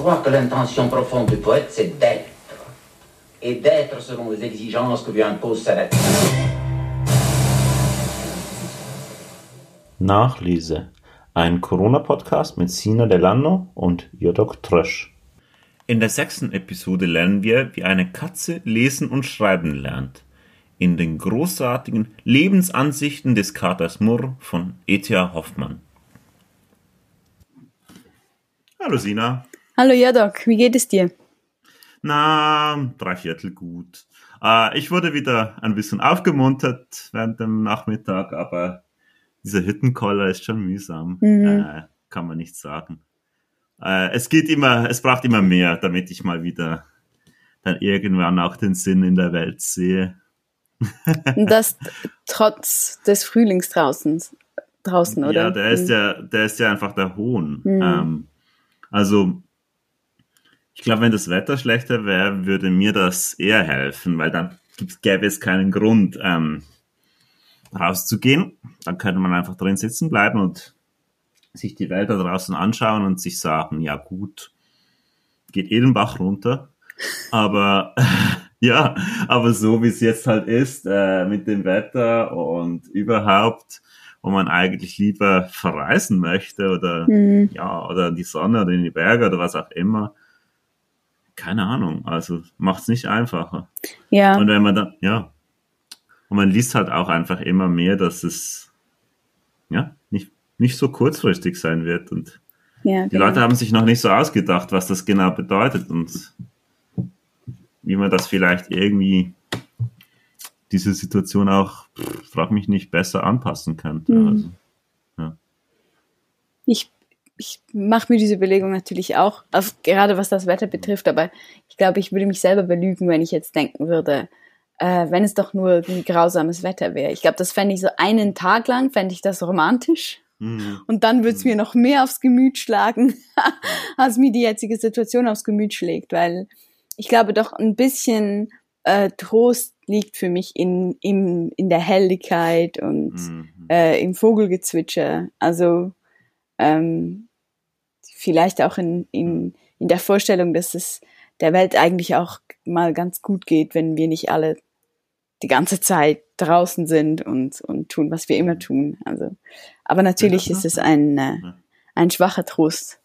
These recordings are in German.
croire que l'intention profonde du poète, c'est d'être. Et d'être selon les exigences que lui impose sa nature. Nachlese. Ein Corona-Podcast mit Sina Delano und Jodok Trösch. In der sechsten Episode lernen wir, wie eine Katze lesen und schreiben lernt. In den großartigen Lebensansichten des Katers Murr von E.T.A. Hoffmann. Hallo Sina. Hallo Jodok, wie geht es dir? Na, drei Viertel gut. Äh, ich wurde wieder ein bisschen aufgemuntert während dem Nachmittag, aber dieser Hüttenkoller ist schon mühsam. Mhm. Äh, kann man nicht sagen. Äh, es geht immer, es braucht immer mehr, damit ich mal wieder dann irgendwann auch den Sinn in der Welt sehe. das trotz des Frühlings draußen, draußen, oder? Ja, der ist mhm. ja, der ist ja einfach der Hohn. Mhm. Ähm, also, ich glaube, wenn das Wetter schlechter wäre, würde mir das eher helfen, weil dann gäbe es keinen Grund, ähm, rauszugehen. Dann könnte man einfach drin sitzen bleiben und sich die Welt da draußen anschauen und sich sagen, ja gut, geht eh den Bach runter. Aber ja, aber so wie es jetzt halt ist, äh, mit dem Wetter und überhaupt, wo man eigentlich lieber verreisen möchte oder mhm. ja, oder in die Sonne oder in die Berge oder was auch immer. Keine Ahnung, also macht es nicht einfacher. Ja. Und wenn man dann, ja, und man liest halt auch einfach immer mehr, dass es ja nicht, nicht so kurzfristig sein wird. Und ja, die genau. Leute haben sich noch nicht so ausgedacht, was das genau bedeutet und wie man das vielleicht irgendwie diese Situation auch, frag mich nicht, besser anpassen könnte. Mhm. Also, ja. Ich, ich mache mir diese Überlegung natürlich auch, auf, gerade was das Wetter betrifft, aber ich glaube, ich würde mich selber belügen, wenn ich jetzt denken würde, äh, wenn es doch nur wie grausames Wetter wäre. Ich glaube, das fände ich so einen Tag lang, fände ich das romantisch. Mhm. Und dann würde es mir noch mehr aufs Gemüt schlagen, als mir die jetzige Situation aufs Gemüt schlägt, weil ich glaube doch ein bisschen äh, Trost liegt für mich in, in, in der Helligkeit und mhm. äh, im Vogelgezwitscher. Also ähm, vielleicht auch in, in, in der Vorstellung, dass es der Welt eigentlich auch mal ganz gut geht, wenn wir nicht alle die ganze Zeit draußen sind und, und tun, was wir immer tun. Also, aber natürlich ja, ist es ein, äh, ein schwacher Trost.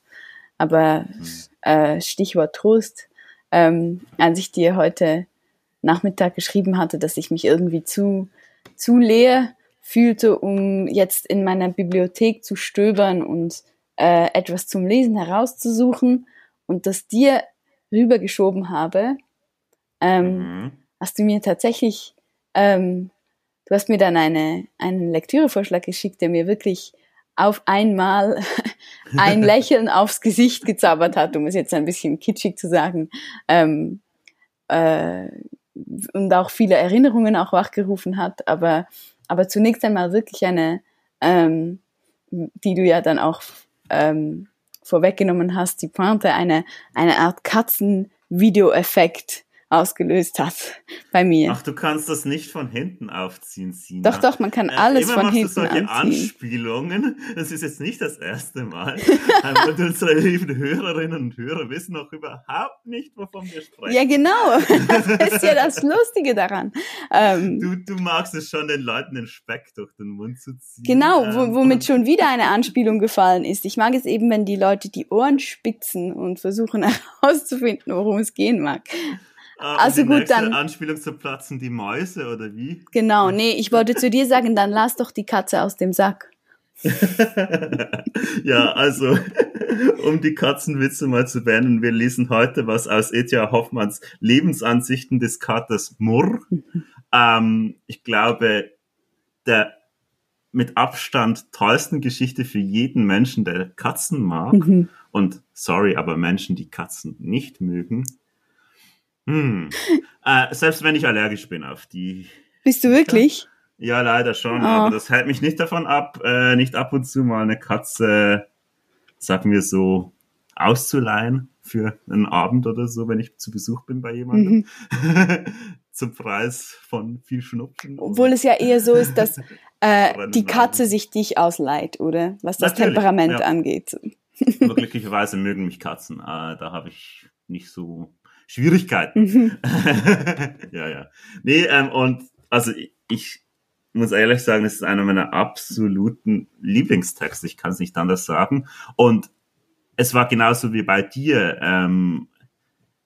Aber mhm. äh, Stichwort Trost, ähm, als ich dir heute Nachmittag geschrieben hatte, dass ich mich irgendwie zu, zu leer fühlte, um jetzt in meiner Bibliothek zu stöbern und äh, etwas zum Lesen herauszusuchen und das dir rübergeschoben habe, ähm, mhm. hast du mir tatsächlich ähm, du hast mir dann eine, einen Lektürevorschlag geschickt, der mir wirklich auf einmal ein Lächeln aufs Gesicht gezaubert hat, um es jetzt ein bisschen kitschig zu sagen. Ähm, äh, und auch viele Erinnerungen auch wachgerufen hat, aber, aber zunächst einmal wirklich eine, ähm, die du ja dann auch ähm, vorweggenommen hast, die Pointe, eine, eine Art Katzenvideoeffekt ausgelöst hat bei mir. Ach, du kannst das nicht von hinten aufziehen, Sina. Doch, doch, man kann äh, alles von hinten du solche. Anspielungen. Das ist jetzt nicht das erste Mal. und unsere lieben Hörerinnen und Hörer wissen noch überhaupt nicht, wovon wir sprechen. Ja, genau. Das ist ja das Lustige daran. Ähm, du, du magst es schon, den Leuten den Speck durch den Mund zu ziehen. Genau, ähm, womit schon wieder eine Anspielung gefallen ist. Ich mag es eben, wenn die Leute die Ohren spitzen und versuchen herauszufinden, worum es gehen mag. Ah, also gut, dann. Anspielung zu platzen die Mäuse oder wie? Genau, nee, ich wollte zu dir sagen, dann lass doch die Katze aus dem Sack. ja, also, um die Katzenwitze mal zu beenden, wir lesen heute was aus Etja Hoffmanns Lebensansichten des Katers Murr. ähm, ich glaube, der mit Abstand tollsten Geschichte für jeden Menschen, der Katzen mag. Mhm. Und sorry, aber Menschen, die Katzen nicht mögen, hm. Äh, selbst wenn ich allergisch bin auf die. Bist du wirklich? Ja, leider schon. Oh. Aber das hält mich nicht davon ab, äh, nicht ab und zu mal eine Katze, sagen wir so, auszuleihen für einen Abend oder so, wenn ich zu Besuch bin bei jemandem. Mhm. Zum Preis von viel Schnupfen. Obwohl es ja eher so ist, dass äh, die Katze sich dich ausleiht, oder? Was das Natürlich, Temperament ja. angeht. Aber glücklicherweise mögen mich Katzen. Äh, da habe ich nicht so Schwierigkeiten. Mhm. ja, ja. Nee, ähm, und also ich, muss ehrlich sagen, es ist einer meiner absoluten Lieblingstexte. Ich kann es nicht anders sagen. Und es war genauso wie bei dir. Ähm,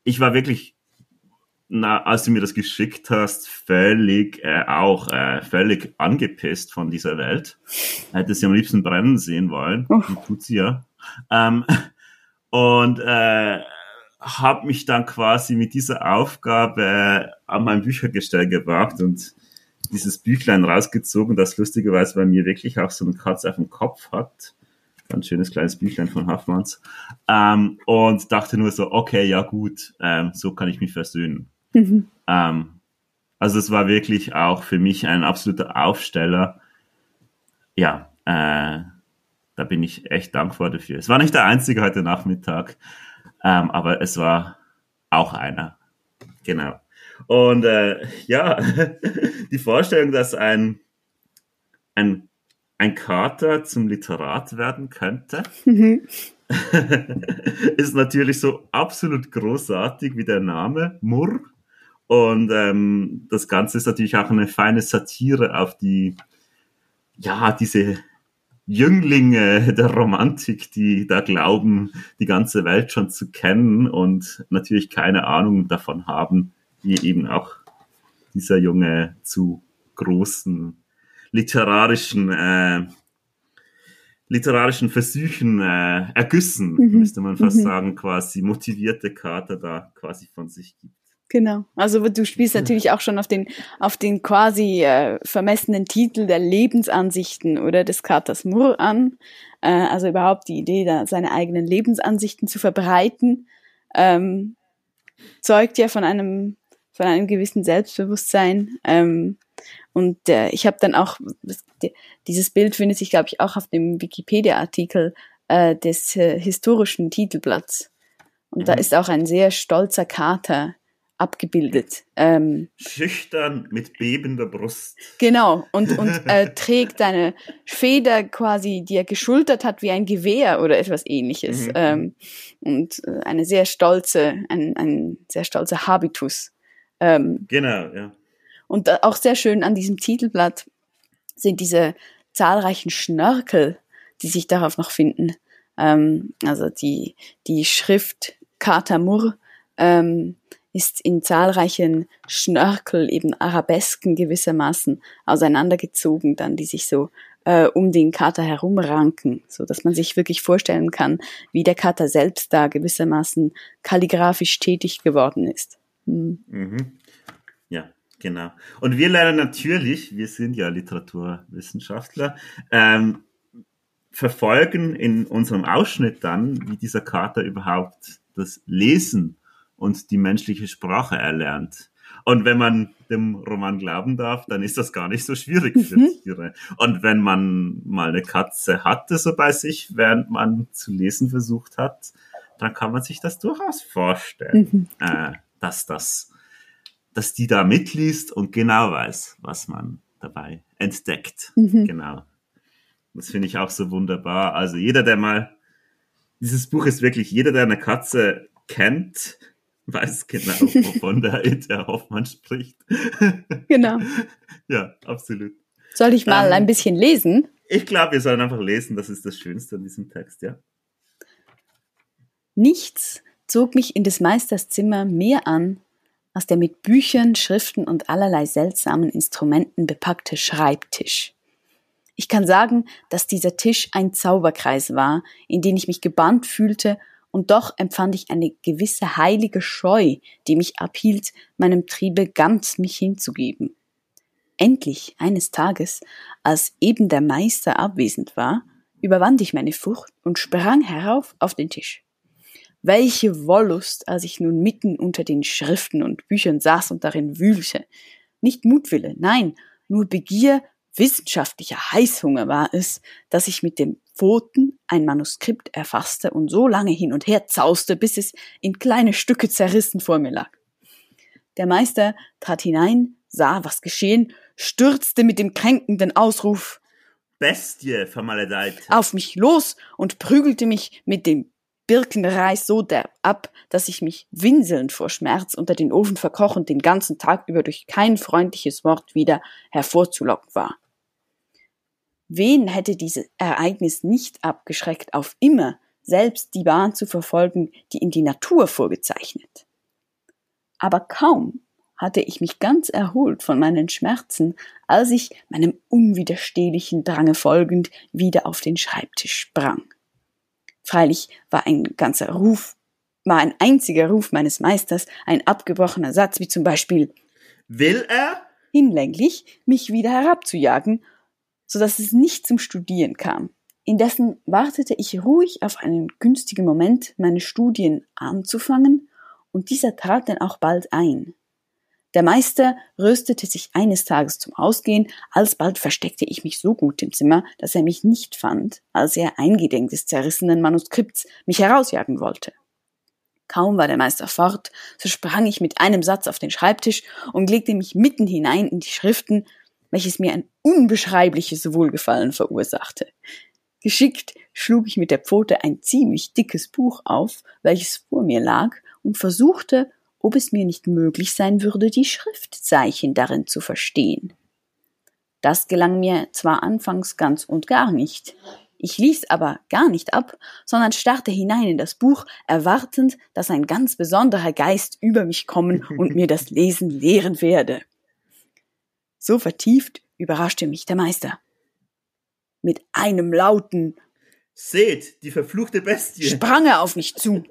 ich war wirklich, na, als du mir das geschickt hast, völlig äh, auch äh, völlig angepisst von dieser Welt. Hätte sie am liebsten brennen sehen wollen. Oh. Tut sie ja. Ähm, und äh, habe mich dann quasi mit dieser Aufgabe an mein Büchergestell gewagt und dieses Büchlein rausgezogen, das lustigerweise bei mir wirklich auch so eine Katze auf dem Kopf hat. Ganz schönes kleines Büchlein von Hoffmanns. Ähm, und dachte nur so, okay, ja gut, ähm, so kann ich mich versöhnen. Mhm. Ähm, also es war wirklich auch für mich ein absoluter Aufsteller. Ja, äh, da bin ich echt dankbar dafür. Es war nicht der einzige heute Nachmittag, ähm, aber es war auch einer. Genau. Und äh, ja, die Vorstellung, dass ein, ein, ein Kater zum Literat werden könnte, Mhm. ist natürlich so absolut großartig wie der Name Murr. Und ähm, das Ganze ist natürlich auch eine feine Satire auf die, ja, diese Jünglinge der Romantik, die da glauben, die ganze Welt schon zu kennen und natürlich keine Ahnung davon haben, wie eben auch dieser Junge zu großen literarischen äh, literarischen Versuchen äh, ergüssen, Mhm. müsste man fast Mhm. sagen, quasi motivierte Kater da quasi von sich gibt. Genau. Also du spielst natürlich auch schon auf den, auf den quasi äh, vermessenen Titel der Lebensansichten oder des Katers Murr an. Äh, also überhaupt die Idee, da seine eigenen Lebensansichten zu verbreiten, ähm, zeugt ja von einem, von einem gewissen Selbstbewusstsein. Ähm, und äh, ich habe dann auch, dieses Bild findet sich, glaube ich, auch auf dem Wikipedia-Artikel äh, des äh, historischen Titelblatts. Und da Mhm. ist auch ein sehr stolzer Kater abgebildet. Ähm, Schüchtern mit bebender Brust. genau, und, und äh, trägt eine Feder quasi, die er geschultert hat wie ein Gewehr oder etwas ähnliches. Mhm. Ähm, und äh, eine sehr stolze, ein, ein sehr stolzer Habitus. Ähm, Genau, ja. und auch sehr schön an diesem Titelblatt sind diese zahlreichen Schnörkel, die sich darauf noch finden. Ähm, also die, die Schrift Katamur ähm, ist in zahlreichen Schnörkel, eben Arabesken gewissermaßen auseinandergezogen, dann die sich so äh, um den Kater herumranken, so dass man sich wirklich vorstellen kann, wie der Kater selbst da gewissermaßen kalligraphisch tätig geworden ist. Hm. Mhm. Ja, genau. Und wir lernen natürlich, wir sind ja Literaturwissenschaftler, ähm, verfolgen in unserem Ausschnitt dann, wie dieser Kater überhaupt das Lesen und die menschliche Sprache erlernt. Und wenn man dem Roman glauben darf, dann ist das gar nicht so schwierig für Mhm. Tiere. Und wenn man mal eine Katze hatte so bei sich, während man zu lesen versucht hat, dann kann man sich das durchaus vorstellen, Mhm. äh, dass das, dass die da mitliest und genau weiß, was man dabei entdeckt. Mhm. Genau. Das finde ich auch so wunderbar. Also jeder, der mal, dieses Buch ist wirklich, jeder, der eine Katze kennt, weiß genau, wovon der Herr Hoffmann spricht. Genau. ja, absolut. Soll ich mal Ähm, ein bisschen lesen? Ich glaube, wir sollen einfach lesen, das ist das Schönste an diesem Text, ja. Nichts zog mich in des Meisters Zimmer mehr an, als der mit Büchern, Schriften und allerlei seltsamen Instrumenten bepackte Schreibtisch. Ich kann sagen, dass dieser Tisch ein Zauberkreis war, in den ich mich gebannt fühlte, und doch empfand ich eine gewisse heilige Scheu, die mich abhielt, meinem Triebe ganz mich hinzugeben. Endlich eines Tages, als eben der Meister abwesend war, überwand ich meine Furcht und sprang herauf auf den Tisch. Welche Wollust, als ich nun mitten unter den Schriften und Büchern saß und darin wühlte. Nicht Mutwille, nein, nur Begier, wissenschaftlicher Heißhunger war es, dass ich mit dem Pfoten ein Manuskript erfasste und so lange hin und her zauste, bis es in kleine Stücke zerrissen vor mir lag. Der Meister trat hinein, sah, was geschehen, stürzte mit dem kränkenden Ausruf Bestie vermaledeit. Auf mich los und prügelte mich mit dem Birkenreis so derb ab, dass ich mich winselnd vor Schmerz unter den Ofen verkroch und den ganzen Tag über durch kein freundliches Wort wieder hervorzulocken war. Wen hätte dieses Ereignis nicht abgeschreckt, auf immer selbst die Bahn zu verfolgen, die ihm die Natur vorgezeichnet? Aber kaum hatte ich mich ganz erholt von meinen Schmerzen, als ich meinem unwiderstehlichen Drange folgend wieder auf den Schreibtisch sprang. Freilich war ein ganzer Ruf, war ein einziger Ruf meines Meisters ein abgebrochener Satz, wie zum Beispiel Will er? hinlänglich, mich wieder herabzujagen, so dass es nicht zum Studieren kam. Indessen wartete ich ruhig auf einen günstigen Moment, meine Studien anzufangen, und dieser trat dann auch bald ein. Der Meister rüstete sich eines Tages zum Ausgehen, alsbald versteckte ich mich so gut im Zimmer, dass er mich nicht fand, als er eingedenk des zerrissenen Manuskripts mich herausjagen wollte. Kaum war der Meister fort, so sprang ich mit einem Satz auf den Schreibtisch und legte mich mitten hinein in die Schriften, welches mir ein unbeschreibliches Wohlgefallen verursachte. Geschickt schlug ich mit der Pfote ein ziemlich dickes Buch auf, welches vor mir lag, und versuchte, ob es mir nicht möglich sein würde, die Schriftzeichen darin zu verstehen. Das gelang mir zwar anfangs ganz und gar nicht. Ich ließ aber gar nicht ab, sondern starrte hinein in das Buch, erwartend, dass ein ganz besonderer Geist über mich kommen und mir das Lesen lehren werde. So vertieft überraschte mich der Meister. Mit einem lauten Seht, die verfluchte Bestie. sprang er auf mich zu.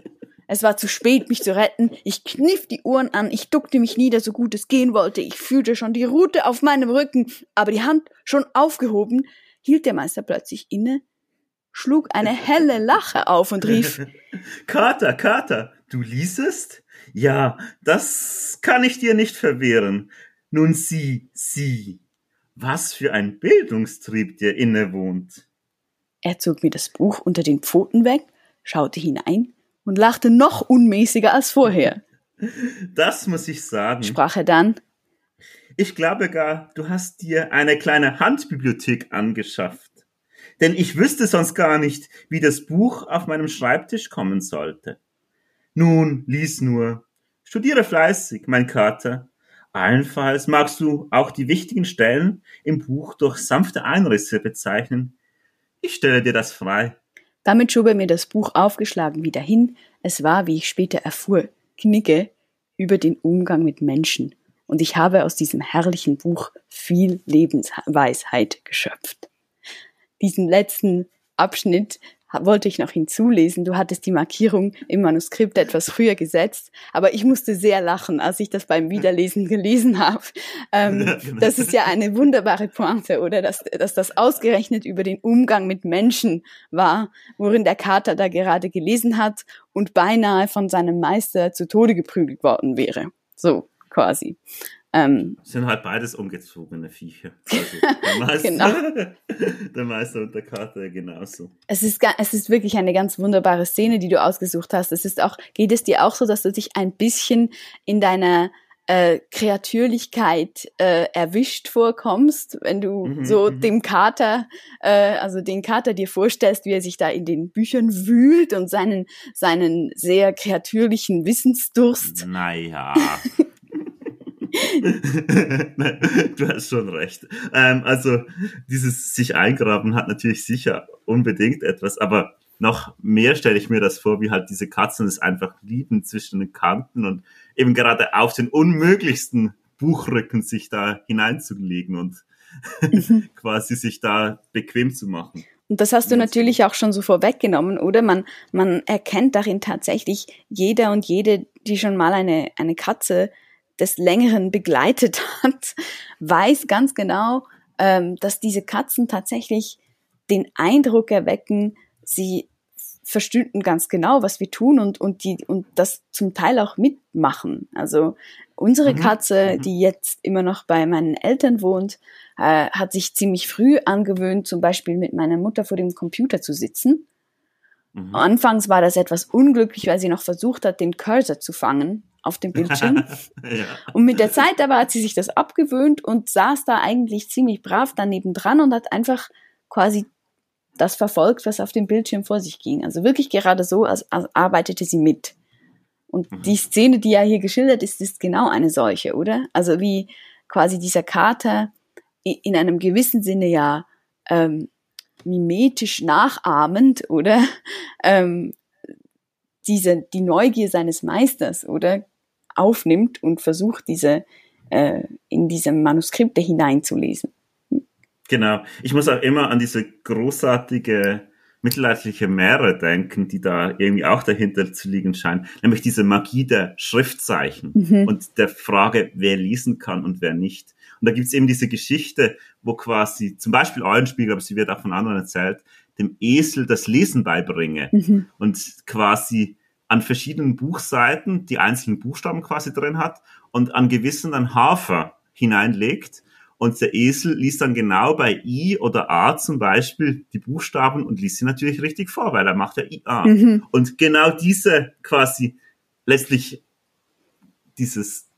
Es war zu spät, mich zu retten. Ich kniff die Uhren an, ich duckte mich nieder, so gut es gehen wollte. Ich fühlte schon die Rute auf meinem Rücken, aber die Hand schon aufgehoben, hielt der Meister plötzlich inne, schlug eine helle Lache auf und rief Kater, Kater, du liesest? Ja, das kann ich dir nicht verwehren. Nun sieh, sieh, was für ein Bildungstrieb dir innewohnt. Er zog mir das Buch unter den Pfoten weg, schaute hinein und lachte noch unmäßiger als vorher. Das muss ich sagen. Sprach er dann. Ich glaube gar, du hast dir eine kleine Handbibliothek angeschafft. Denn ich wüsste sonst gar nicht, wie das Buch auf meinem Schreibtisch kommen sollte. Nun, lies nur. Studiere fleißig, mein Kater. Allenfalls magst du auch die wichtigen Stellen im Buch durch sanfte Einrisse bezeichnen. Ich stelle dir das frei. Damit schob er mir das Buch aufgeschlagen wieder hin. Es war, wie ich später erfuhr, Knicke über den Umgang mit Menschen. Und ich habe aus diesem herrlichen Buch viel Lebensweisheit geschöpft. Diesen letzten Abschnitt wollte ich noch hinzulesen. Du hattest die Markierung im Manuskript etwas früher gesetzt, aber ich musste sehr lachen, als ich das beim Wiederlesen gelesen habe. Ähm, genau. Das ist ja eine wunderbare Pointe, oder? Dass, dass das ausgerechnet über den Umgang mit Menschen war, worin der Kater da gerade gelesen hat und beinahe von seinem Meister zu Tode geprügelt worden wäre. So, quasi. Ähm, sind halt beides ungezogene Viecher. Also der, Meister, genau. der Meister und der Kater genauso. Es ist, es ist wirklich eine ganz wunderbare Szene, die du ausgesucht hast. Es ist auch, geht es dir auch so, dass du dich ein bisschen in deiner äh, Kreatürlichkeit äh, erwischt vorkommst, wenn du mhm, so mhm. dem Kater, äh, also den Kater dir vorstellst, wie er sich da in den Büchern wühlt und seinen, seinen sehr kreatürlichen Wissensdurst. Naja. du hast schon recht. Ähm, also dieses sich eingraben hat natürlich sicher unbedingt etwas, aber noch mehr stelle ich mir das vor, wie halt diese Katzen es einfach lieben zwischen den Kanten und eben gerade auf den unmöglichsten Buchrücken sich da hineinzulegen und mhm. quasi sich da bequem zu machen. Und das hast du natürlich auch schon so vorweggenommen, oder? Man, man erkennt darin tatsächlich jeder und jede, die schon mal eine, eine Katze des Längeren begleitet hat, weiß ganz genau, ähm, dass diese Katzen tatsächlich den Eindruck erwecken, sie verstünden ganz genau, was wir tun und, und, die, und das zum Teil auch mitmachen. Also unsere mhm. Katze, mhm. die jetzt immer noch bei meinen Eltern wohnt, äh, hat sich ziemlich früh angewöhnt, zum Beispiel mit meiner Mutter vor dem Computer zu sitzen. Mhm. Anfangs war das etwas unglücklich, weil sie noch versucht hat, den Cursor zu fangen auf dem Bildschirm. ja. Und mit der Zeit aber hat sie sich das abgewöhnt und saß da eigentlich ziemlich brav daneben dran und hat einfach quasi das verfolgt, was auf dem Bildschirm vor sich ging. Also wirklich gerade so, als, als arbeitete sie mit. Und mhm. die Szene, die ja hier geschildert ist, ist genau eine solche, oder? Also wie quasi dieser Kater in einem gewissen Sinne ja ähm, mimetisch nachahmend, oder? Ähm, diese, die Neugier seines Meisters, oder? Aufnimmt und versucht, diese äh, in diese Manuskripte hineinzulesen. Genau. Ich muss auch immer an diese großartige mittelalterliche Meere denken, die da irgendwie auch dahinter zu liegen scheinen, nämlich diese Magie der Schriftzeichen mhm. und der Frage, wer lesen kann und wer nicht. Und da gibt's eben diese Geschichte, wo quasi zum Beispiel Eulenspiegel, aber sie wird auch von anderen erzählt, dem Esel das Lesen beibringe mhm. und quasi an verschiedenen Buchseiten die einzelnen Buchstaben quasi drin hat und an gewissen dann Hafer hineinlegt und der Esel liest dann genau bei I oder A zum Beispiel die Buchstaben und liest sie natürlich richtig vor, weil er macht ja IA. Mhm. Und genau diese quasi letztlich dieses,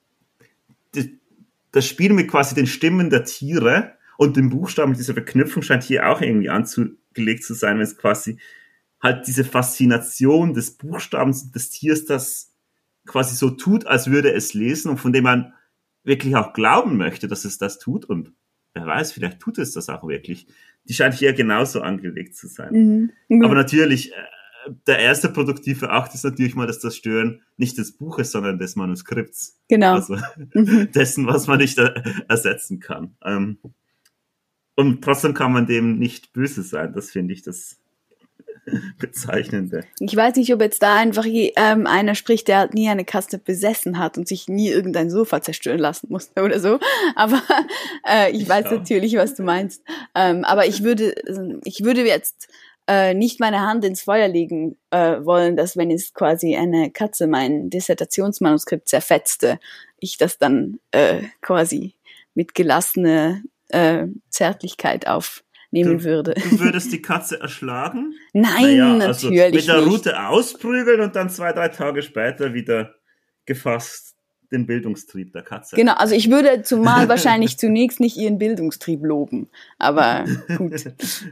das Spiel mit quasi den Stimmen der Tiere und den Buchstaben, diese Verknüpfung scheint hier auch irgendwie anzugelegt zu sein, wenn es quasi halt diese Faszination des Buchstabens des Tiers, das quasi so tut, als würde es lesen und von dem man wirklich auch glauben möchte, dass es das tut und wer weiß, vielleicht tut es das auch wirklich. Die scheint hier genauso angelegt zu sein. Mhm. Aber natürlich, äh, der erste produktive Akt ist natürlich mal dass das Stören nicht des Buches, sondern des Manuskripts. Genau. Also mhm. dessen, was man nicht äh, ersetzen kann. Ähm, und trotzdem kann man dem nicht böse sein. Das finde ich das bezeichnende. Ich weiß nicht, ob jetzt da einfach je, ähm, einer spricht, der halt nie eine Kaste besessen hat und sich nie irgendein Sofa zerstören lassen musste oder so. Aber äh, ich, ich weiß auch. natürlich, was du meinst. Ähm, aber ich würde, ich würde jetzt äh, nicht meine Hand ins Feuer legen äh, wollen, dass wenn es quasi eine Katze mein Dissertationsmanuskript zerfetzte, ich das dann äh, quasi mit gelassener äh, Zärtlichkeit auf nehmen du, würde. Du würdest die Katze erschlagen? Nein, naja, also natürlich Mit der nicht. Route ausprügeln und dann zwei, drei Tage später wieder gefasst den Bildungstrieb der Katze. Genau, also ich würde zumal wahrscheinlich zunächst nicht ihren Bildungstrieb loben, aber gut.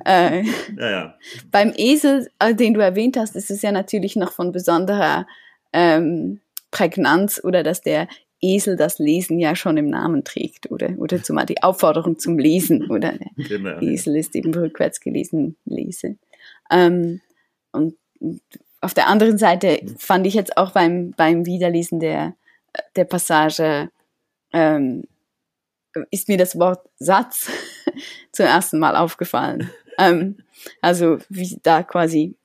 Äh, ja, ja. Beim Esel, äh, den du erwähnt hast, ist es ja natürlich noch von besonderer ähm, Prägnanz oder dass der Esel das Lesen ja schon im Namen trägt, oder? Oder zumal die Aufforderung zum Lesen, oder? Genau. Esel ist eben rückwärts gelesen, lese. Ähm, und auf der anderen Seite fand ich jetzt auch beim, beim Wiederlesen der, der Passage, ähm, ist mir das Wort Satz zum ersten Mal aufgefallen. ähm, also wie da quasi,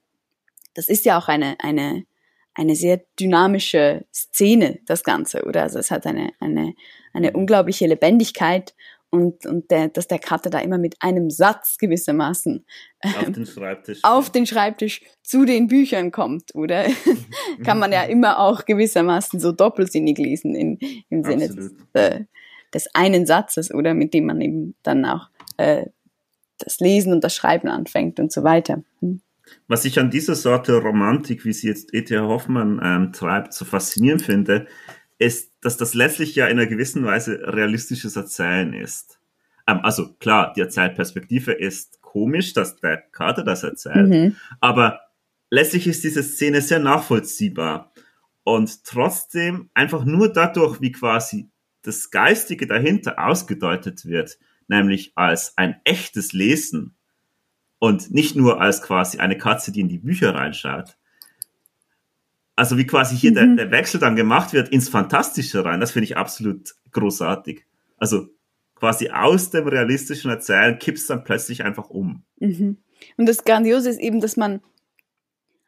das ist ja auch eine, eine eine sehr dynamische Szene, das Ganze, oder? Also es hat eine, eine, eine unglaubliche Lebendigkeit und, und der, dass der Kater da immer mit einem Satz gewissermaßen auf den Schreibtisch, auf den Schreibtisch zu den Büchern kommt, oder? Kann man ja immer auch gewissermaßen so doppelsinnig lesen in, im Sinne des, äh, des einen Satzes, oder? Mit dem man eben dann auch äh, das Lesen und das Schreiben anfängt und so weiter. Hm. Was ich an dieser Sorte Romantik, wie sie jetzt E.T. Hoffmann ähm, treibt, so faszinierend finde, ist, dass das letztlich ja in einer gewissen Weise realistisches Erzählen ist. Ähm, also klar, die Erzählperspektive ist komisch, dass der Kater das erzählt, mhm. aber letztlich ist diese Szene sehr nachvollziehbar und trotzdem einfach nur dadurch, wie quasi das Geistige dahinter ausgedeutet wird, nämlich als ein echtes Lesen, und nicht nur als quasi eine Katze, die in die Bücher reinschaut. Also wie quasi hier mhm. der, der Wechsel dann gemacht wird ins Fantastische rein, das finde ich absolut großartig. Also quasi aus dem realistischen Erzählen kippst dann plötzlich einfach um. Mhm. Und das Grandiose ist eben, dass man,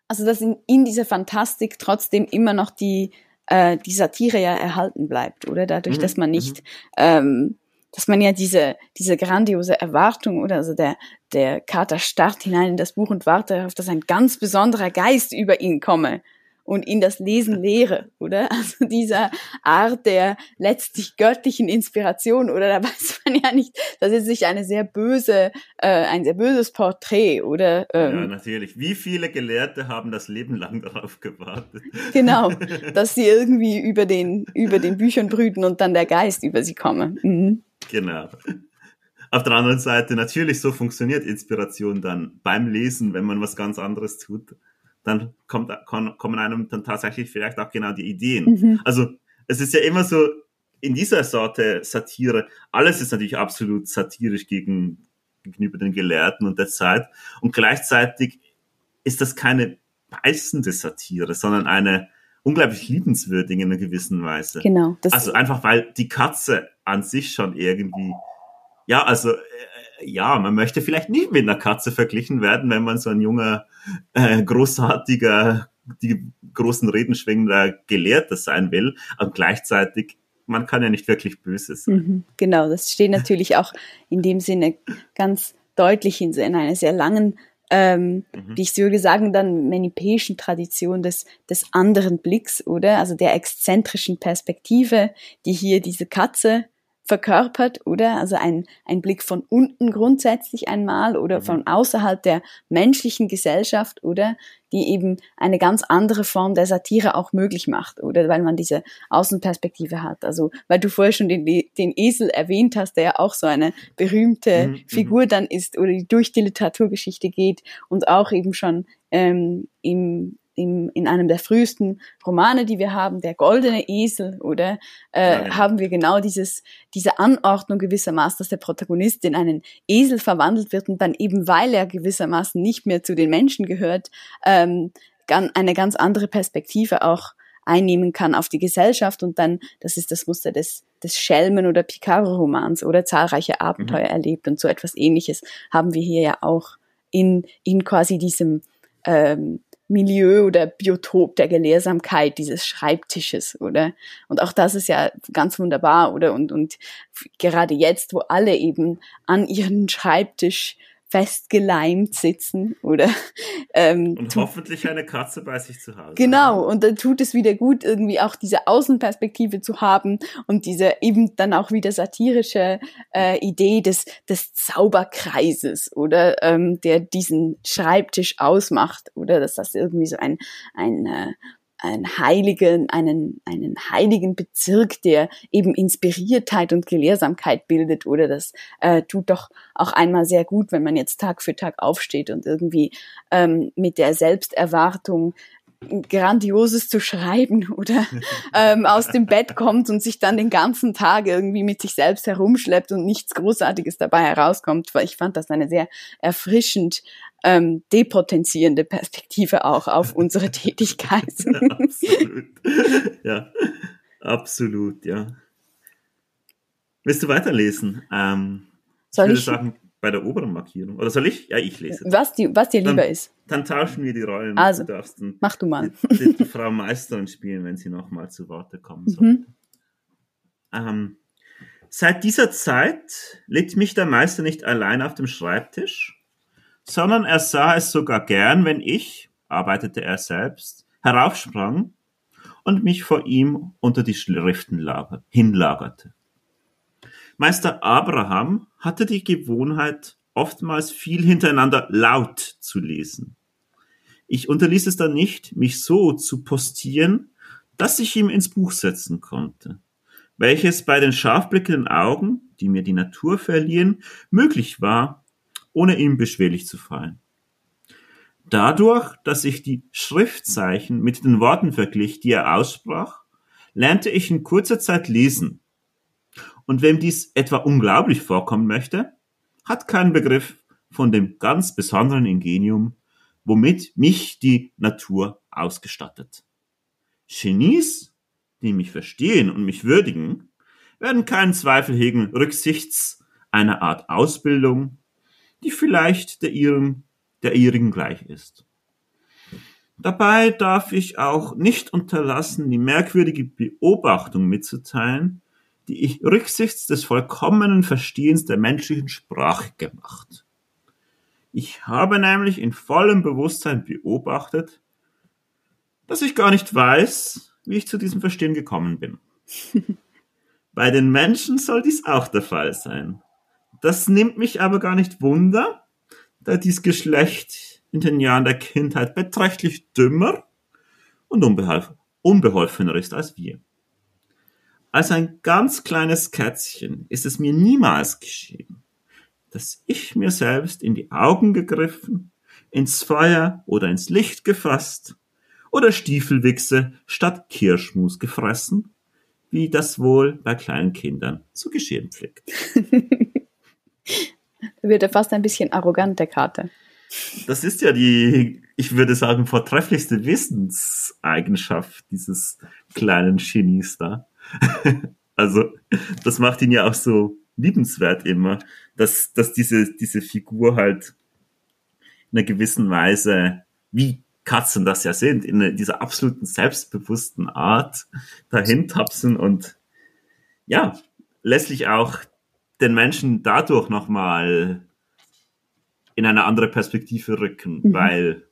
also dass in, in dieser Fantastik trotzdem immer noch die, äh, die Satire ja erhalten bleibt, oder? Dadurch, mhm. dass man nicht mhm. ähm, dass man ja diese, diese grandiose Erwartung oder also der, der Kater starrt hinein in das Buch und wartet darauf, dass ein ganz besonderer Geist über ihn komme und ihn das Lesen lehre, oder? Also dieser Art der letztlich göttlichen Inspiration, oder da weiß man ja nicht, das ist sich eine sehr böse, äh, ein sehr böses Porträt, oder? Ähm, ja, natürlich. Wie viele Gelehrte haben das Leben lang darauf gewartet? Genau, dass sie irgendwie über den, über den Büchern brüten und dann der Geist über sie komme. Mhm. Genau. auf der anderen Seite natürlich so funktioniert Inspiration dann beim Lesen, wenn man was ganz anderes tut, dann kommt, kommen einem dann tatsächlich vielleicht auch genau die Ideen. Mhm. Also es ist ja immer so, in dieser Sorte Satire, alles ist natürlich absolut satirisch gegen, gegenüber den Gelehrten und der Zeit. Und gleichzeitig ist das keine beißende Satire, sondern eine unglaublich liebenswürdige in einer gewissen Weise. Genau. also einfach, weil die Katze an sich schon irgendwie, ja, also äh, ja, man möchte vielleicht nicht mit einer Katze verglichen werden, wenn man so ein junger, äh, großartiger, die großen Reden schwingender Gelehrter sein will, aber gleichzeitig man kann ja nicht wirklich böse sein. Mhm, genau, das steht natürlich auch in dem Sinne ganz deutlich in einer sehr langen, ähm, mhm. wie ich würde sagen, dann manipäischen Tradition des, des anderen Blicks, oder? Also der exzentrischen Perspektive, die hier diese Katze verkörpert, oder? Also ein, ein Blick von unten grundsätzlich einmal oder mhm. von außerhalb der menschlichen Gesellschaft, oder? Die eben eine ganz andere Form der Satire auch möglich macht, oder? Weil man diese Außenperspektive hat. Also, weil du vorher schon den, den Esel erwähnt hast, der ja auch so eine berühmte mhm. mhm. Figur dann ist oder die durch die Literaturgeschichte geht und auch eben schon ähm, im im, in einem der frühesten Romane, die wir haben, der goldene Esel, oder? Äh, ja, haben wir genau dieses, diese Anordnung gewissermaßen, dass der Protagonist in einen Esel verwandelt wird und dann eben, weil er gewissermaßen nicht mehr zu den Menschen gehört, ähm, eine ganz andere Perspektive auch einnehmen kann auf die Gesellschaft und dann, das ist das Muster des, des Schelmen- oder Picaro-Romans oder? Zahlreiche Abenteuer mhm. erlebt und so etwas ähnliches haben wir hier ja auch in, in quasi diesem ähm, Milieu oder Biotop der Gelehrsamkeit dieses Schreibtisches, oder? Und auch das ist ja ganz wunderbar, oder? Und, und gerade jetzt, wo alle eben an ihren Schreibtisch festgeleimt sitzen oder ähm, und hoffentlich eine Katze bei sich zu Hause. Genau und dann tut es wieder gut irgendwie auch diese Außenperspektive zu haben und diese eben dann auch wieder satirische äh, Idee des des Zauberkreises oder ähm, der diesen Schreibtisch ausmacht oder dass das irgendwie so ein ein äh, einen heiligen, einen, einen heiligen Bezirk, der eben Inspiriertheit und Gelehrsamkeit bildet oder das äh, tut doch auch einmal sehr gut, wenn man jetzt Tag für Tag aufsteht und irgendwie ähm, mit der Selbsterwartung Grandioses zu schreiben oder ähm, aus dem Bett kommt und sich dann den ganzen Tag irgendwie mit sich selbst herumschleppt und nichts Großartiges dabei herauskommt. Weil ich fand das eine sehr erfrischend ähm, depotenzierende Perspektive auch auf unsere Tätigkeit. absolut. Ja, absolut, ja. Willst du weiterlesen? Ähm, Soll ich? Ich? sagen, bei der oberen Markierung. Oder soll ich? Ja, ich lese. Was, die, was dir lieber dann, ist. Dann tauschen wir die Rollen. Also, du darfst dann mach du mal. Die, die, die Frau Meisterin spielen, wenn sie nochmal zu Worte kommen soll. Mhm. Ähm, seit dieser Zeit litt mich der Meister nicht allein auf dem Schreibtisch, sondern er sah es sogar gern, wenn ich, arbeitete er selbst, heraufsprang und mich vor ihm unter die Schriften hinlagerte. Meister Abraham hatte die Gewohnheit, oftmals viel hintereinander laut zu lesen. Ich unterließ es dann nicht, mich so zu postieren, dass ich ihm ins Buch setzen konnte, welches bei den scharfblickenden Augen, die mir die Natur verliehen, möglich war, ohne ihm beschwerlich zu fallen. Dadurch, dass ich die Schriftzeichen mit den Worten verglich, die er aussprach, lernte ich in kurzer Zeit lesen und wem dies etwa unglaublich vorkommen möchte, hat keinen Begriff von dem ganz besonderen Ingenium, womit mich die Natur ausgestattet. Genies, die mich verstehen und mich würdigen, werden keinen Zweifel hegen rücksichts einer Art Ausbildung, die vielleicht der ihren, der ihrigen gleich ist. Dabei darf ich auch nicht unterlassen, die merkwürdige Beobachtung mitzuteilen, die ich rücksichts des vollkommenen Verstehens der menschlichen Sprache gemacht. Ich habe nämlich in vollem Bewusstsein beobachtet, dass ich gar nicht weiß, wie ich zu diesem Verstehen gekommen bin. Bei den Menschen soll dies auch der Fall sein. Das nimmt mich aber gar nicht wunder, da dies Geschlecht in den Jahren der Kindheit beträchtlich dümmer und unbeholfener ist als wir. Als ein ganz kleines Kätzchen ist es mir niemals geschehen, dass ich mir selbst in die Augen gegriffen, ins Feuer oder ins Licht gefasst oder Stiefelwichse statt Kirschmus gefressen, wie das wohl bei kleinen Kindern zu geschehen pflegt. da wird er fast ein bisschen arrogant, der Kater. Das ist ja die, ich würde sagen, vortrefflichste Wissenseigenschaft dieses kleinen Genies da. also, das macht ihn ja auch so liebenswert immer, dass, dass diese, diese Figur halt in einer gewissen Weise, wie Katzen das ja sind, in dieser absoluten selbstbewussten Art dahin tapsen und ja, letztlich auch den Menschen dadurch nochmal in eine andere Perspektive rücken, mhm. weil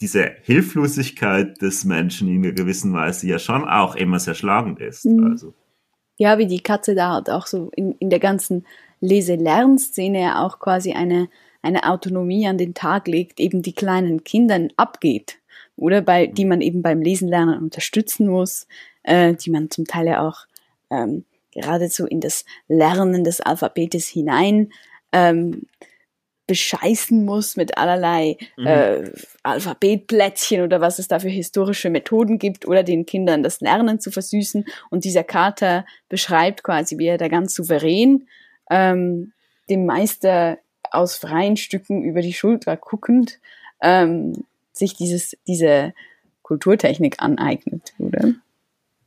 diese Hilflosigkeit des Menschen in einer gewissen Weise ja schon auch immer sehr schlagend ist. Mhm. Also. Ja, wie die Katze da hat auch so in, in der ganzen Lese-Lern-Szene ja auch quasi eine, eine Autonomie an den Tag legt, eben die kleinen Kindern abgeht, oder bei, die man eben beim Lesen lernen unterstützen muss, äh, die man zum Teil ja auch ähm, geradezu in das Lernen des Alphabetes hinein ähm, bescheißen muss mit allerlei mhm. äh, Alphabetplätzchen oder was es da für historische Methoden gibt oder den Kindern das Lernen zu versüßen. Und dieser Kater beschreibt quasi, wie er da ganz souverän ähm, dem Meister aus freien Stücken über die Schulter guckend ähm, sich dieses, diese Kulturtechnik aneignet, oder?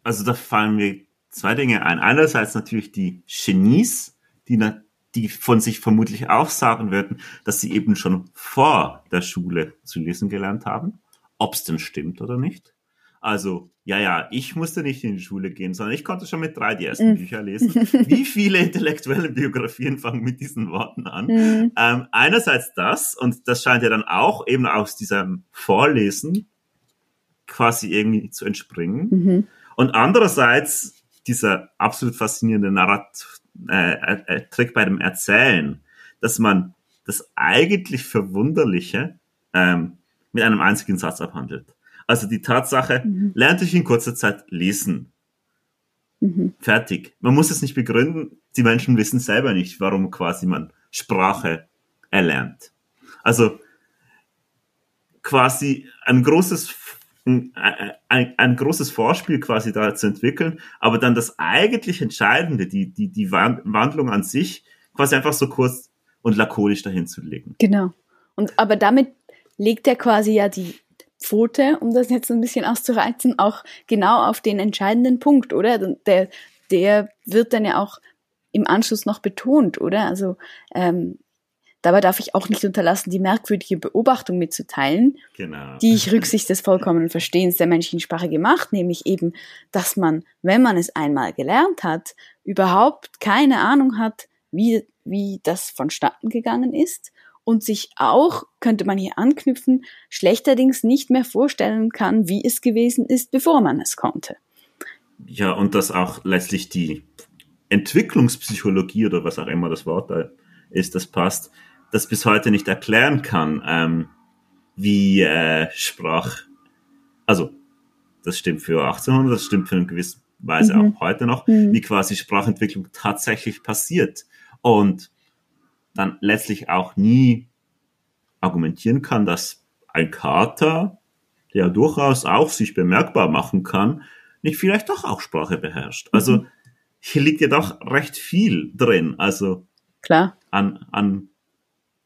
Also da fallen mir zwei Dinge ein. Einerseits natürlich die Genies, die na die von sich vermutlich auch sagen würden, dass sie eben schon vor der Schule zu lesen gelernt haben. Ob es denn stimmt oder nicht. Also, ja, ja, ich musste nicht in die Schule gehen, sondern ich konnte schon mit drei die ersten mm. Bücher lesen. Wie viele intellektuelle Biografien fangen mit diesen Worten an? Mm. Ähm, einerseits das, und das scheint ja dann auch eben aus diesem Vorlesen quasi irgendwie zu entspringen. Mhm. Und andererseits dieser absolut faszinierende Narrat äh, äh, äh, Trick bei dem Erzählen, dass man das eigentlich Verwunderliche ähm, mit einem einzigen Satz abhandelt. Also die Tatsache, mhm. lernt ich in kurzer Zeit lesen. Mhm. Fertig. Man muss es nicht begründen. Die Menschen wissen selber nicht, warum quasi man Sprache erlernt. Also quasi ein großes ein, ein, ein großes Vorspiel quasi da zu entwickeln, aber dann das eigentlich Entscheidende, die, die, die Wandlung an sich, quasi einfach so kurz und lakonisch dahin zu legen. Genau. Und aber damit legt er quasi ja die Pfote, um das jetzt ein bisschen auszureizen, auch genau auf den entscheidenden Punkt, oder? Der, der wird dann ja auch im Anschluss noch betont, oder? Also ähm, Dabei darf ich auch nicht unterlassen, die merkwürdige Beobachtung mitzuteilen, genau. die ich rücksichts des vollkommenen Verstehens der menschlichen Sprache gemacht, nämlich eben, dass man, wenn man es einmal gelernt hat, überhaupt keine Ahnung hat, wie, wie das vonstatten gegangen ist und sich auch, könnte man hier anknüpfen, schlechterdings nicht mehr vorstellen kann, wie es gewesen ist, bevor man es konnte. Ja, und dass auch letztlich die Entwicklungspsychologie oder was auch immer das Wort da ist, das passt, das bis heute nicht erklären kann, ähm, wie äh, Sprach, also das stimmt für 1800, das stimmt für eine gewisse Weise mhm. auch heute noch, mhm. wie quasi Sprachentwicklung tatsächlich passiert und dann letztlich auch nie argumentieren kann, dass ein Kater, der durchaus auch sich bemerkbar machen kann, nicht vielleicht doch auch Sprache beherrscht. Also mhm. hier liegt ja doch recht viel drin, also Klar. an, an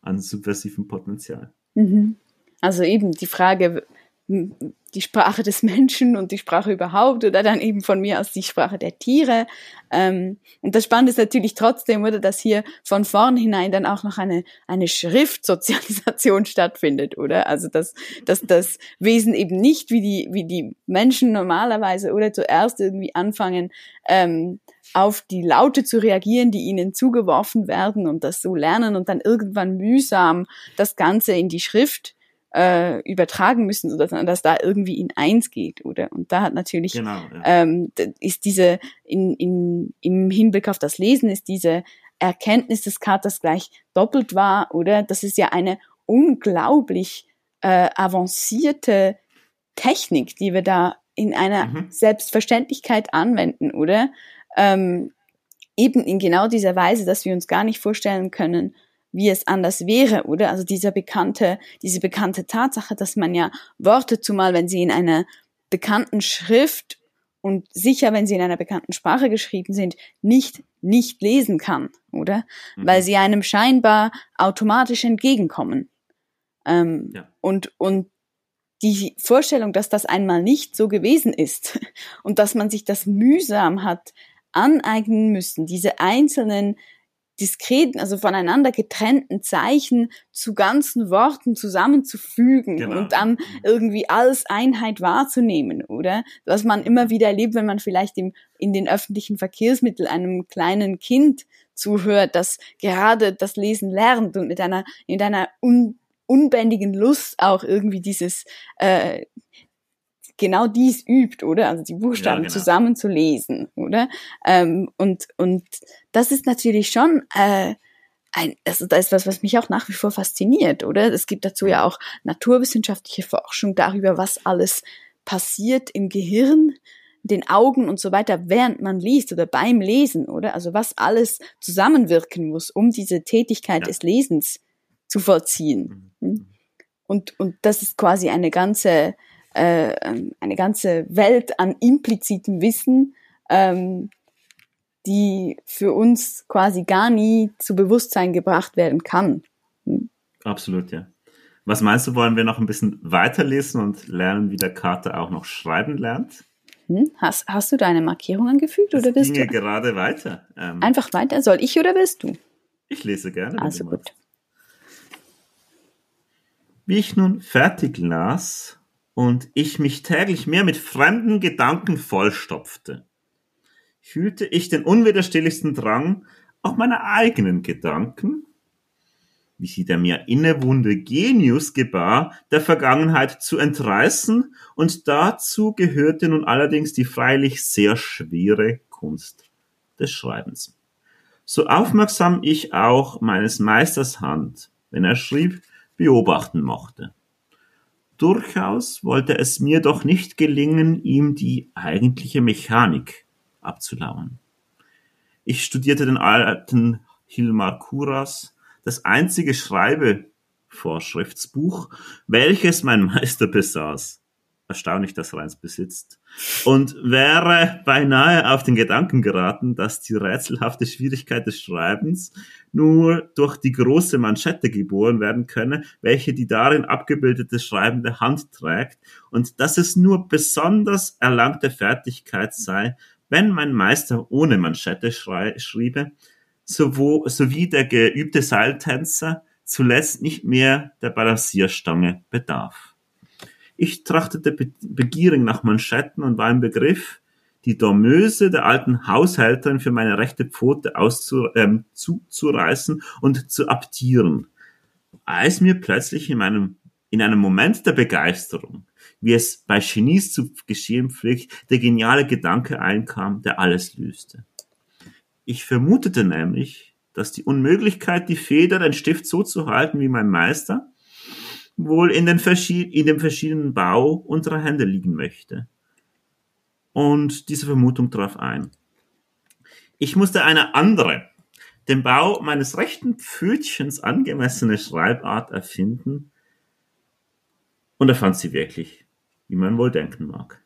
an subversivem Potenzial. Mhm. Also eben die Frage, die Sprache des Menschen und die Sprache überhaupt oder dann eben von mir aus die Sprache der Tiere. Ähm, und das Spannende ist natürlich trotzdem, oder, dass hier von vornherein dann auch noch eine, eine Schriftsozialisation stattfindet, oder? Also, dass, dass das Wesen eben nicht wie die, wie die Menschen normalerweise oder zuerst irgendwie anfangen, ähm, auf die Laute zu reagieren, die ihnen zugeworfen werden und das so lernen und dann irgendwann mühsam das Ganze in die Schrift äh, übertragen müssen, oder dass da irgendwie in eins geht, oder? Und da hat natürlich genau, ja. ähm, ist diese in, in, im Hinblick auf das Lesen ist diese Erkenntnis des Katers gleich doppelt wahr, oder? Das ist ja eine unglaublich äh, avancierte Technik, die wir da in einer mhm. Selbstverständlichkeit anwenden, oder? Ähm, eben in genau dieser Weise, dass wir uns gar nicht vorstellen können, wie es anders wäre, oder? Also dieser bekannte, diese bekannte Tatsache, dass man ja Worte, zumal wenn sie in einer bekannten Schrift und sicher, wenn sie in einer bekannten Sprache geschrieben sind, nicht nicht lesen kann, oder? Mhm. Weil sie einem scheinbar automatisch entgegenkommen. Ähm, ja. Und und die Vorstellung, dass das einmal nicht so gewesen ist und dass man sich das mühsam hat aneignen müssen, diese einzelnen diskreten, also voneinander getrennten Zeichen zu ganzen Worten zusammenzufügen genau. und dann irgendwie als Einheit wahrzunehmen, oder? Was man immer wieder erlebt, wenn man vielleicht im, in den öffentlichen Verkehrsmitteln einem kleinen Kind zuhört, das gerade das Lesen lernt und mit einer, mit einer un, unbändigen Lust auch irgendwie dieses, äh, genau dies übt, oder? Also die Buchstaben ja, genau. zusammenzulesen, oder? Ähm, und, und das ist natürlich schon äh, ein, also das ist was, was mich auch nach wie vor fasziniert, oder? Es gibt dazu ja auch naturwissenschaftliche Forschung darüber, was alles passiert im Gehirn, den Augen und so weiter, während man liest oder beim Lesen, oder? Also was alles zusammenwirken muss, um diese Tätigkeit ja. des Lesens zu vollziehen. Mhm. Hm? Und, und das ist quasi eine ganze äh, eine ganze Welt an implizitem Wissen, ähm, die für uns quasi gar nie zu Bewusstsein gebracht werden kann. Hm? Absolut, ja. Was meinst du, wollen wir noch ein bisschen weiterlesen und lernen, wie der Kater auch noch schreiben lernt? Hm? Hast, hast du deine Markierung angefügt das oder willst ginge du? gerade weiter. Ähm, Einfach weiter. Soll ich oder willst du? Ich lese gerne. Also gut. Wie ich nun fertig las, und ich mich täglich mehr mit fremden Gedanken vollstopfte, fühlte ich den unwiderstehlichsten Drang, auch meine eigenen Gedanken, wie sie der mir innewohnende Genius gebar, der Vergangenheit zu entreißen, und dazu gehörte nun allerdings die freilich sehr schwere Kunst des Schreibens. So aufmerksam ich auch meines Meisters Hand, wenn er schrieb, beobachten mochte. Durchaus wollte es mir doch nicht gelingen, ihm die eigentliche Mechanik abzulauern. Ich studierte den alten Hilmar Kuras, das einzige Schreibevorschriftsbuch, welches mein Meister besaß erstaunlich, dass Reins besitzt, und wäre beinahe auf den Gedanken geraten, dass die rätselhafte Schwierigkeit des Schreibens nur durch die große Manschette geboren werden könne, welche die darin abgebildete schreibende Hand trägt, und dass es nur besonders erlangte Fertigkeit sei, wenn mein Meister ohne Manschette schriebe, sowo, sowie der geübte Seiltänzer zuletzt nicht mehr der Balancierstange bedarf. Ich trachtete begierig nach Manschetten und war im Begriff, die Dormöse der alten Haushälterin für meine rechte Pfote auszu, ähm, zuzureißen und zu abtieren, als mir plötzlich in meinem in einem Moment der Begeisterung, wie es bei Genies zu geschehen pflegt, der geniale Gedanke einkam, der alles löste. Ich vermutete nämlich, dass die Unmöglichkeit, die Feder, den Stift so zu halten wie mein Meister, wohl in, den in dem verschiedenen Bau unserer Hände liegen möchte. Und diese Vermutung traf ein. Ich musste eine andere, dem Bau meines rechten Pfötchens angemessene Schreibart erfinden und er fand sie wirklich, wie man wohl denken mag.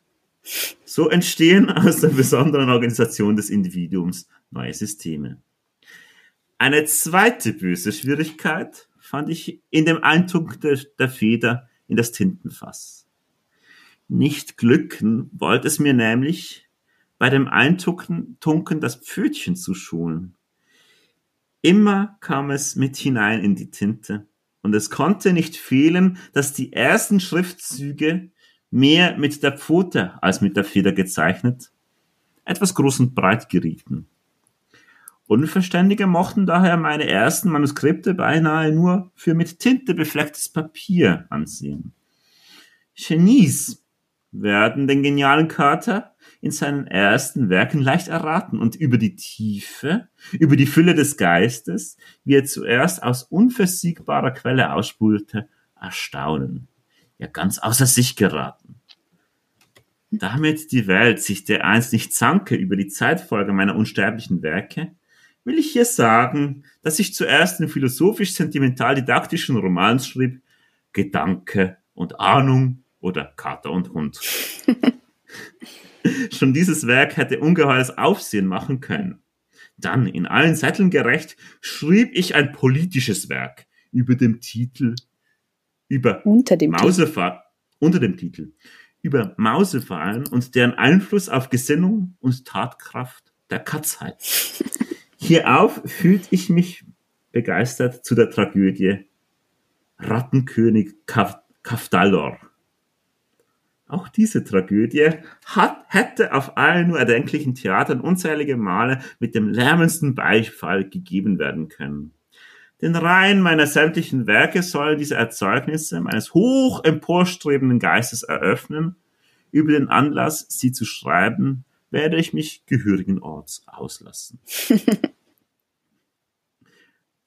So entstehen aus der besonderen Organisation des Individuums neue Systeme. Eine zweite böse Schwierigkeit fand ich in dem Eindruck der, der Feder in das Tintenfass. Nicht glücken wollte es mir nämlich, bei dem Eintunken das Pfötchen zu schulen. Immer kam es mit hinein in die Tinte, und es konnte nicht fehlen, dass die ersten Schriftzüge mehr mit der Pfote als mit der Feder gezeichnet, etwas groß und breit gerieten. Unverständige mochten daher meine ersten Manuskripte beinahe nur für mit Tinte beflecktes Papier ansehen. Genies werden den genialen Kater in seinen ersten Werken leicht erraten und über die Tiefe, über die Fülle des Geistes, wie er zuerst aus unversiegbarer Quelle ausspulte, erstaunen, ja ganz außer sich geraten. Damit die Welt sich dereinst nicht zanke über die Zeitfolge meiner unsterblichen Werke, will ich hier sagen, dass ich zuerst den philosophisch-sentimental-didaktischen Roman schrieb, Gedanke und Ahnung oder Kater und Hund. Schon dieses Werk hätte ungeheures Aufsehen machen können. Dann, in allen Sätteln gerecht, schrieb ich ein politisches Werk über dem Titel über unter dem Mausefallen, unter dem Titel über Mausefallen und deren Einfluss auf Gesinnung und Tatkraft der Katzheit. Hierauf fühlt ich mich begeistert zu der Tragödie Rattenkönig Kaf Kafdalor. Auch diese Tragödie hat, hätte auf allen nur erdenklichen Theatern unzählige Male mit dem lärmendsten Beifall gegeben werden können. Den Reihen meiner sämtlichen Werke sollen diese Erzeugnisse meines hoch emporstrebenden Geistes eröffnen. Über den Anlass, sie zu schreiben, werde ich mich gehörigen Orts auslassen.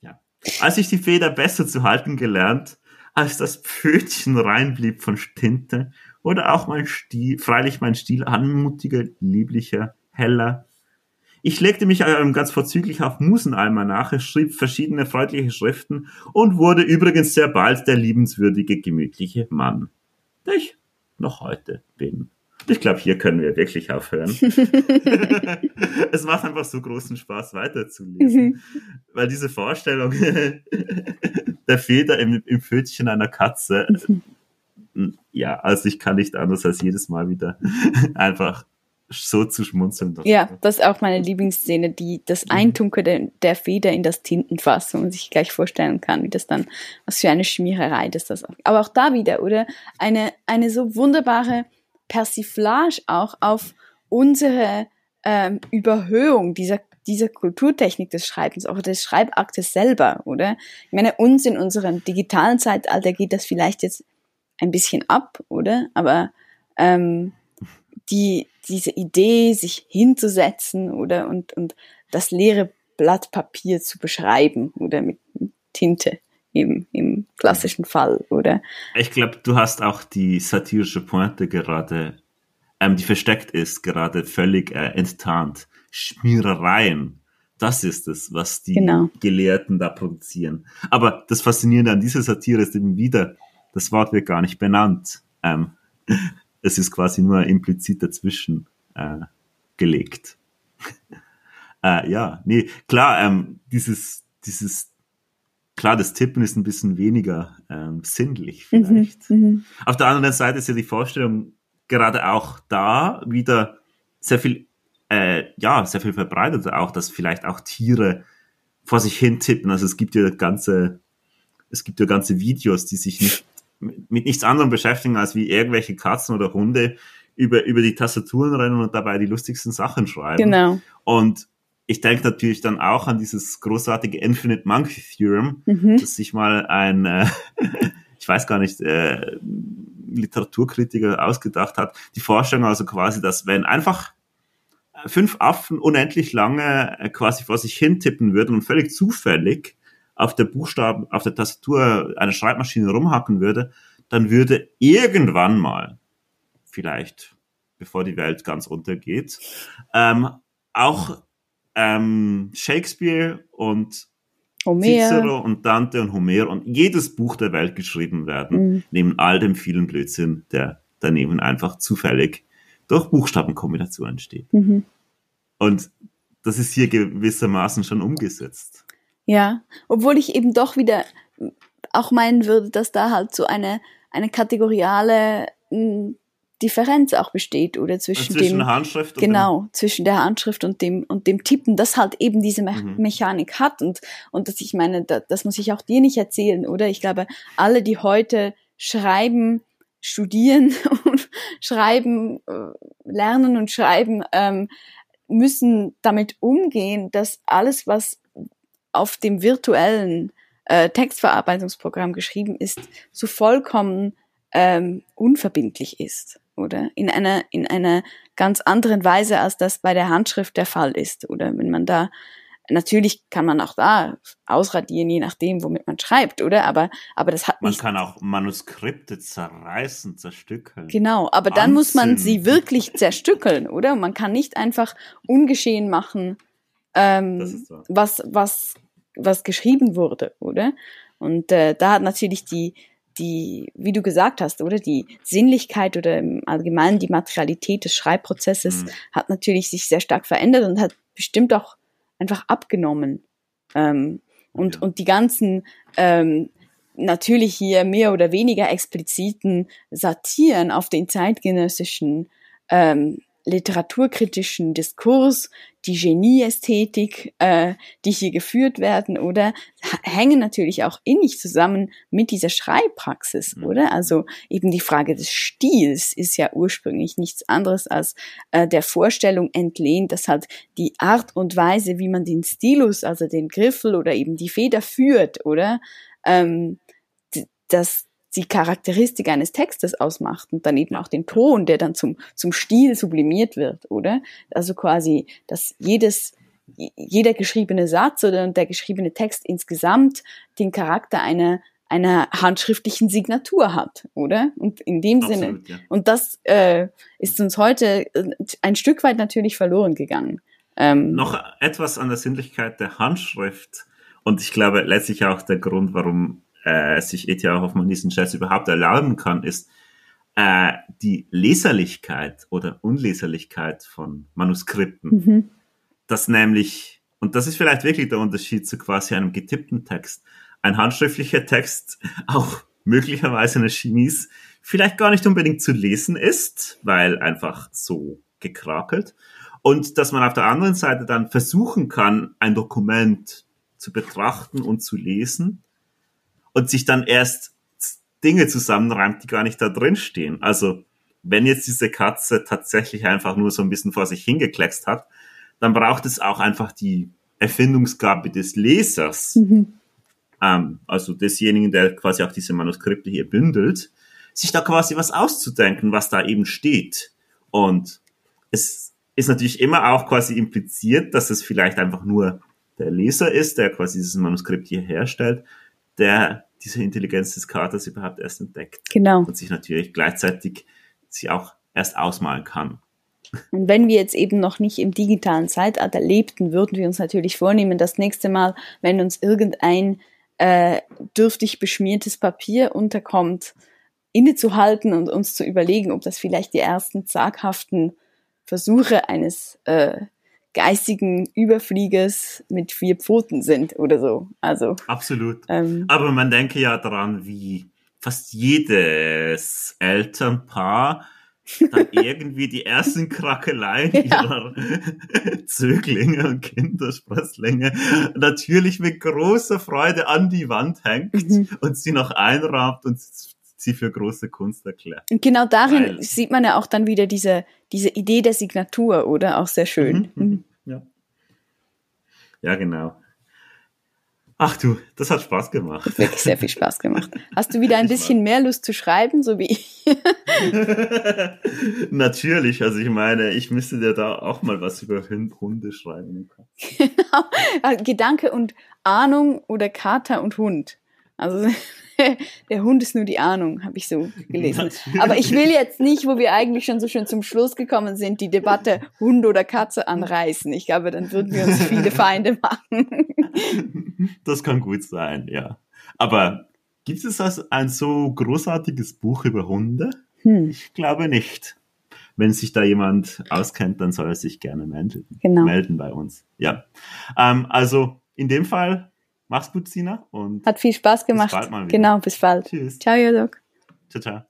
ja. Als ich die Feder besser zu halten gelernt, als das Pfötchen reinblieb von Tinte, oder auch mein Stil, freilich mein Stil anmutiger, lieblicher, heller, ich legte mich ähm, ganz vorzüglich auf Musenalmanache, schrieb verschiedene freundliche Schriften und wurde übrigens sehr bald der liebenswürdige, gemütliche Mann, der ich noch heute bin. Ich glaube, hier können wir wirklich aufhören. es macht einfach so großen Spaß, weiterzulesen. Mhm. Weil diese Vorstellung der Feder im, im Pfötchen einer Katze, mhm. ja, also ich kann nicht anders als jedes Mal wieder einfach so zu schmunzeln. Ja, das ist auch meine Lieblingsszene, die das mhm. Eintunkeln der, der Feder in das Tintenfass, wo man sich gleich vorstellen kann, wie das dann, was für eine Schmiererei das das auch. Aber auch da wieder, oder? Eine, eine so wunderbare Persiflage auch auf unsere ähm, Überhöhung dieser dieser Kulturtechnik des Schreibens, auch des Schreibaktes selber, oder? Ich meine, uns in unserem digitalen Zeitalter geht das vielleicht jetzt ein bisschen ab, oder? Aber ähm, die, diese Idee, sich hinzusetzen oder und, und das leere Blatt Papier zu beschreiben oder mit Tinte im, im klassischen Fall, oder? Ich glaube, du hast auch die satirische Pointe gerade, ähm, die versteckt ist, gerade völlig äh, enttarnt. Schmierereien. Das ist es, was die genau. Gelehrten da produzieren. Aber das Faszinierende an dieser Satire ist eben wieder, das Wort wird gar nicht benannt. Ähm, es ist quasi nur implizit dazwischen äh, gelegt. äh, ja, nee, klar, ähm, dieses, dieses, klar, das Tippen ist ein bisschen weniger ähm, sinnlich mhm, vielleicht. Mhm, Auf der anderen Seite ist ja die Vorstellung gerade auch da wieder sehr viel, äh, ja, sehr viel verbreitet auch, dass vielleicht auch Tiere vor sich hin tippen. Also es gibt ja ganze, es gibt ja ganze Videos, die sich nicht mit nichts anderem beschäftigen, als wie irgendwelche Katzen oder Hunde über, über die Tastaturen rennen und dabei die lustigsten Sachen schreiben. Genau. Und ich denke natürlich dann auch an dieses großartige Infinite Monkey Theorem, mhm. das sich mal ein, äh, ich weiß gar nicht, äh, Literaturkritiker ausgedacht hat. Die Vorstellung also quasi, dass wenn einfach fünf Affen unendlich lange äh, quasi vor sich hin tippen würden und völlig zufällig auf der Buchstaben, auf der Tastatur einer Schreibmaschine rumhacken würde, dann würde irgendwann mal, vielleicht bevor die Welt ganz untergeht, ähm, auch ähm, Shakespeare und Homer. Cicero und Dante und Homer und jedes Buch der Welt geschrieben werden, mhm. neben all dem vielen Blödsinn, der daneben einfach zufällig durch Buchstabenkombinationen entsteht. Mhm. Und das ist hier gewissermaßen schon umgesetzt. Ja, obwohl ich eben doch wieder auch meinen würde, dass da halt so eine, eine kategoriale Differenz auch besteht oder zwischen, zwischen dem Handschrift genau dem zwischen der Handschrift und dem und dem Tippen, das halt eben diese Me mhm. Mechanik hat und und dass ich meine, da, das muss ich auch dir nicht erzählen, oder? Ich glaube, alle, die heute schreiben, studieren und schreiben, äh, lernen und schreiben, ähm, müssen damit umgehen, dass alles, was auf dem virtuellen äh, Textverarbeitungsprogramm geschrieben ist, so vollkommen ähm, unverbindlich ist oder? In einer in einer ganz anderen Weise als das bei der Handschrift der Fall ist. Oder wenn man da natürlich kann man auch da ausradieren je nachdem womit man schreibt oder? Aber aber das hat man nicht kann auch Manuskripte zerreißen zerstückeln. Genau aber dann muss man sie wirklich zerstückeln oder? Man kann nicht einfach ungeschehen machen ähm, was, was, was geschrieben wurde, oder? Und äh, da hat natürlich die, die, wie du gesagt hast, oder die Sinnlichkeit oder im Allgemeinen die Materialität des Schreibprozesses mhm. hat natürlich sich sehr stark verändert und hat bestimmt auch einfach abgenommen. Ähm, und, ja. und die ganzen ähm, natürlich hier mehr oder weniger expliziten Satiren auf den zeitgenössischen ähm, literaturkritischen Diskurs, die Genieästhetik, äh, die hier geführt werden, oder hängen natürlich auch innig zusammen mit dieser Schreibpraxis, mhm. oder? Also eben die Frage des Stils ist ja ursprünglich nichts anderes als äh, der Vorstellung entlehnt, dass halt die Art und Weise, wie man den Stilus, also den Griffel oder eben die Feder führt, oder? Ähm, dass die Charakteristik eines Textes ausmacht und dann eben auch den Ton, der dann zum, zum Stil sublimiert wird, oder? Also quasi, dass jedes, jeder geschriebene Satz oder der geschriebene Text insgesamt den Charakter einer, einer handschriftlichen Signatur hat, oder? Und in dem Absolut, Sinne, ja. und das äh, ist uns heute äh, ein Stück weit natürlich verloren gegangen. Ähm, Noch etwas an der Sinnlichkeit der Handschrift und ich glaube letztlich auch der Grund, warum äh, sich E.T.A. Hoffmann diesen Jazz überhaupt erlauben kann, ist äh, die Leserlichkeit oder Unleserlichkeit von Manuskripten. Mhm. Das nämlich, und das ist vielleicht wirklich der Unterschied zu quasi einem getippten Text, ein handschriftlicher Text auch möglicherweise eine Chemise vielleicht gar nicht unbedingt zu lesen ist, weil einfach so gekrakelt. Und dass man auf der anderen Seite dann versuchen kann, ein Dokument zu betrachten und zu lesen und sich dann erst Dinge zusammenreimt, die gar nicht da drin stehen. Also wenn jetzt diese Katze tatsächlich einfach nur so ein bisschen vor sich hingekleckst hat, dann braucht es auch einfach die Erfindungsgabe des Lesers, mhm. ähm, also desjenigen, der quasi auch diese Manuskripte hier bündelt, sich da quasi was auszudenken, was da eben steht. Und es ist natürlich immer auch quasi impliziert, dass es vielleicht einfach nur der Leser ist, der quasi dieses Manuskript hier herstellt, der diese Intelligenz des Katers überhaupt erst entdeckt. Genau. Und sich natürlich gleichzeitig sie auch erst ausmalen kann. Und wenn wir jetzt eben noch nicht im digitalen Zeitalter lebten, würden wir uns natürlich vornehmen, das nächste Mal, wenn uns irgendein äh, dürftig beschmiertes Papier unterkommt, innezuhalten und uns zu überlegen, ob das vielleicht die ersten zaghaften Versuche eines äh, geistigen Überfliegers mit vier Pfoten sind oder so. Also absolut. Ähm, Aber man denke ja daran, wie fast jedes Elternpaar dann irgendwie die ersten Krackeleien ja. ihrer Zöglinge und Kindersprösslinge natürlich mit großer Freude an die Wand hängt mhm. und sie noch einrahmt und sie für große Kunst erklärt. Und genau darin Weil, sieht man ja auch dann wieder diese, diese Idee der Signatur, oder? Auch sehr schön. Mhm, mhm. mhm. Ja. ja, genau. Ach du, das hat Spaß gemacht. Hat wirklich sehr viel Spaß gemacht. Hast du wieder ein bisschen mehr Lust zu schreiben, so wie ich? Natürlich, also ich meine, ich müsste dir da auch mal was über Hunde schreiben. Genau. Gedanke und Ahnung oder Kater und Hund. Also der Hund ist nur die Ahnung, habe ich so gelesen. Aber ich will jetzt nicht, wo wir eigentlich schon so schön zum Schluss gekommen sind, die Debatte Hund oder Katze anreißen. Ich glaube, dann würden wir uns viele Feinde machen. Das kann gut sein, ja. Aber gibt es also ein so großartiges Buch über Hunde? Hm. Ich glaube nicht. Wenn sich da jemand auskennt, dann soll er sich gerne melden, genau. melden bei uns. Ja. Ähm, also in dem Fall Mach's gut, Sina. Und Hat viel Spaß gemacht. Bis bald mal wieder. Genau, bis bald. Tschüss. Ciao, Jörg. Ciao, ciao.